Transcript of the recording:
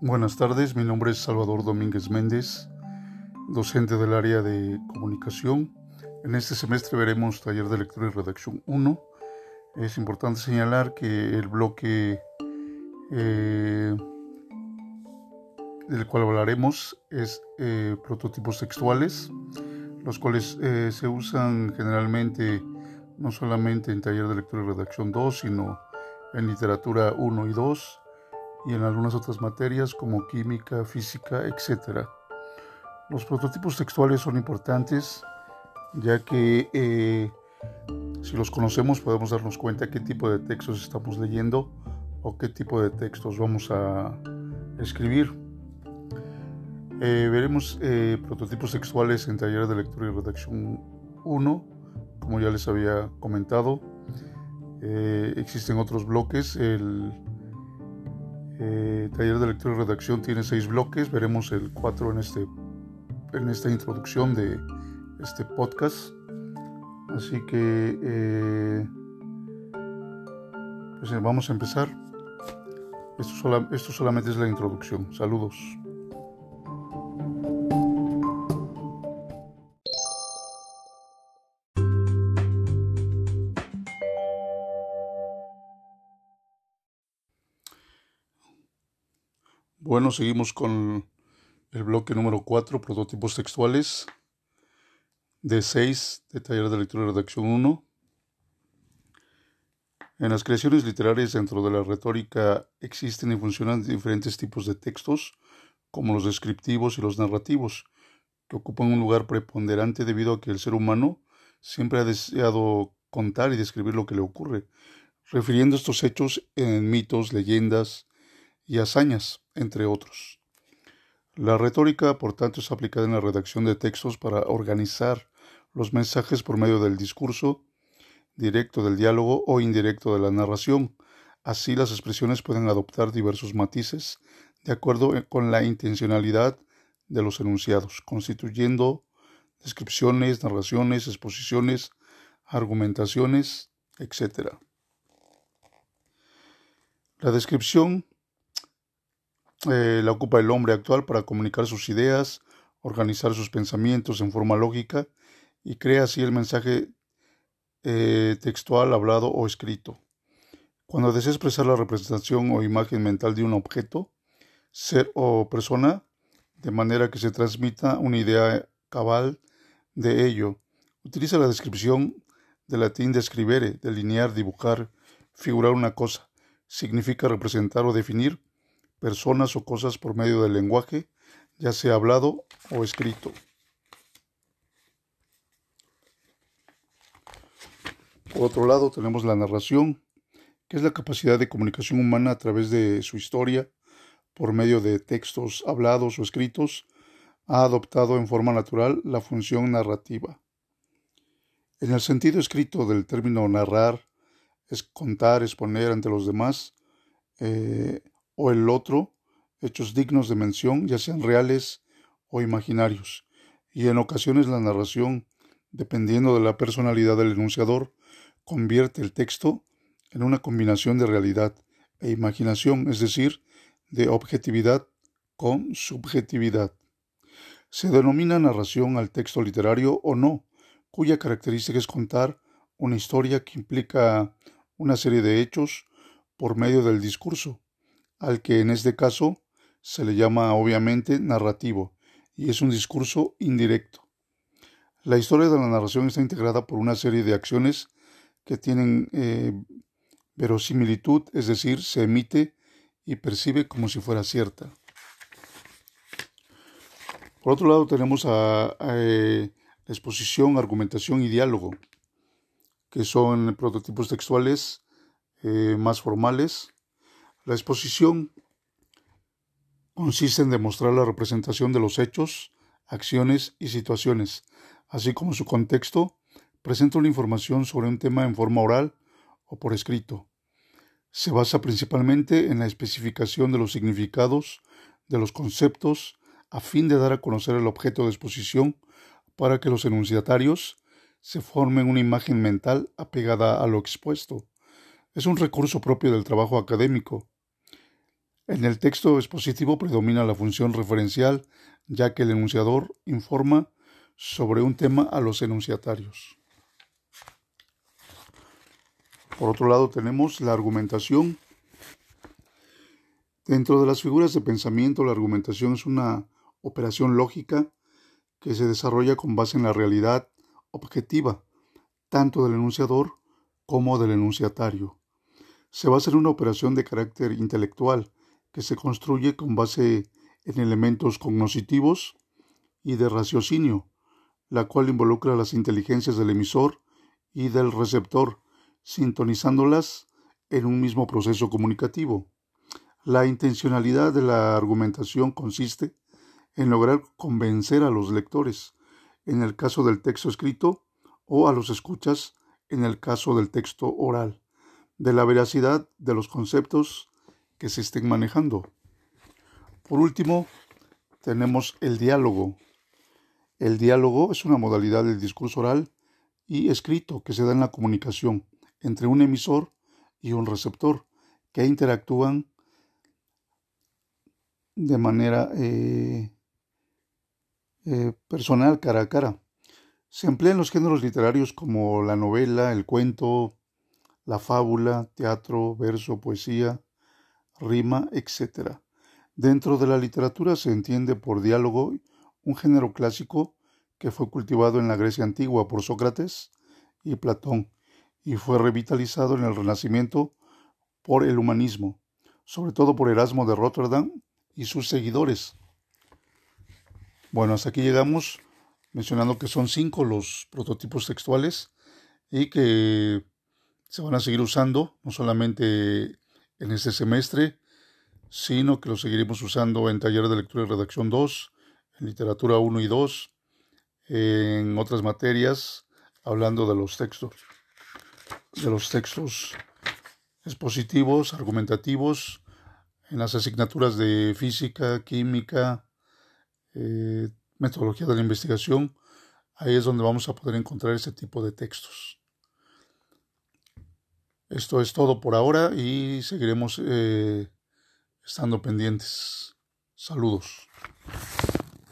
Buenas tardes, mi nombre es Salvador Domínguez Méndez, docente del área de comunicación. En este semestre veremos taller de lectura y redacción 1. Es importante señalar que el bloque eh, del cual hablaremos es eh, prototipos textuales, los cuales eh, se usan generalmente no solamente en taller de lectura y redacción 2, sino en literatura 1 y 2 y en algunas otras materias como química, física, etc. Los prototipos textuales son importantes ya que eh, si los conocemos podemos darnos cuenta qué tipo de textos estamos leyendo o qué tipo de textos vamos a escribir. Eh, veremos eh, prototipos textuales en taller de lectura y redacción 1, como ya les había comentado. existen otros bloques, el eh, taller de lectura y redacción tiene seis bloques, veremos el cuatro en, este, en esta introducción de este podcast. Así que eh, pues eh, vamos a empezar. Esto, esto solamente es la introducción. Saludos. Bueno, seguimos con el bloque número 4, prototipos textuales, de 6 de taller de lectura y redacción 1. En las creaciones literarias dentro de la retórica existen y funcionan diferentes tipos de textos, como los descriptivos y los narrativos, que ocupan un lugar preponderante debido a que el ser humano siempre ha deseado contar y describir lo que le ocurre, refiriendo estos hechos en mitos, leyendas, y hazañas, entre otros. La retórica, por tanto, es aplicada en la redacción de textos para organizar los mensajes por medio del discurso, directo del diálogo o indirecto de la narración. Así las expresiones pueden adoptar diversos matices de acuerdo con la intencionalidad de los enunciados, constituyendo descripciones, narraciones, exposiciones, argumentaciones, etc. La descripción eh, la ocupa el hombre actual para comunicar sus ideas, organizar sus pensamientos en forma lógica y crea así el mensaje eh, textual hablado o escrito. Cuando desea expresar la representación o imagen mental de un objeto, ser o persona, de manera que se transmita una idea cabal de ello, utiliza la descripción de latín describere, delinear, dibujar, figurar una cosa. Significa representar o definir personas o cosas por medio del lenguaje, ya sea hablado o escrito. Por otro lado, tenemos la narración, que es la capacidad de comunicación humana a través de su historia, por medio de textos hablados o escritos, ha adoptado en forma natural la función narrativa. En el sentido escrito del término narrar, es contar, exponer ante los demás, eh, o el otro, hechos dignos de mención, ya sean reales o imaginarios, y en ocasiones la narración, dependiendo de la personalidad del enunciador, convierte el texto en una combinación de realidad e imaginación, es decir, de objetividad con subjetividad. Se denomina narración al texto literario o no, cuya característica es contar una historia que implica una serie de hechos por medio del discurso, al que en este caso se le llama obviamente narrativo, y es un discurso indirecto. La historia de la narración está integrada por una serie de acciones que tienen eh, verosimilitud, es decir, se emite y percibe como si fuera cierta. Por otro lado tenemos a, eh, exposición, argumentación y diálogo, que son prototipos textuales eh, más formales, la exposición consiste en demostrar la representación de los hechos, acciones y situaciones, así como su contexto, presenta una información sobre un tema en forma oral o por escrito. Se basa principalmente en la especificación de los significados de los conceptos a fin de dar a conocer el objeto de exposición para que los enunciatarios se formen una imagen mental apegada a lo expuesto. Es un recurso propio del trabajo académico En el texto expositivo predomina la función referencial, ya que el enunciador informa sobre un tema a los enunciatarios. Por otro lado tenemos la argumentación. Dentro de las figuras de pensamiento, la argumentación es una operación lógica que se desarrolla con base en la realidad objetiva, tanto del enunciador como del enunciatario. Se basa en una operación de carácter intelectual, que se construye con base en elementos cognitivos y de raciocinio, la cual involucra las inteligencias del emisor y del receptor, sintonizándolas en un mismo proceso comunicativo. La intencionalidad de la argumentación consiste en lograr convencer a los lectores, en el caso del texto escrito, o a los escuchas, en el caso del texto oral, de la veracidad de los conceptos que se estén manejando. Por último, tenemos el diálogo. El diálogo es una modalidad del discurso oral y escrito que se da en la comunicación entre un emisor y un receptor que interactúan de manera eh, eh, personal, cara a cara. Se emplean los géneros literarios como la novela, el cuento, la fábula, teatro, verso, poesía, rima, etc. Dentro de la literatura se entiende por diálogo un género clásico que fue cultivado en la Grecia antigua por Sócrates y Platón y fue revitalizado en el Renacimiento por el humanismo, sobre todo por Erasmo de Rotterdam y sus seguidores. Bueno, hasta aquí llegamos mencionando que son cinco los prototipos textuales y que se van a seguir usando, no solamente en este semestre, sino que lo seguiremos usando en talleres de lectura y redacción 2, en literatura 1 y 2, en otras materias, hablando de los textos, de los textos expositivos, argumentativos, en las asignaturas de física, química, eh, metodología de la investigación, ahí es donde vamos a poder encontrar ese tipo de textos. Esto es todo por ahora y seguiremos eh, estando pendientes. Saludos.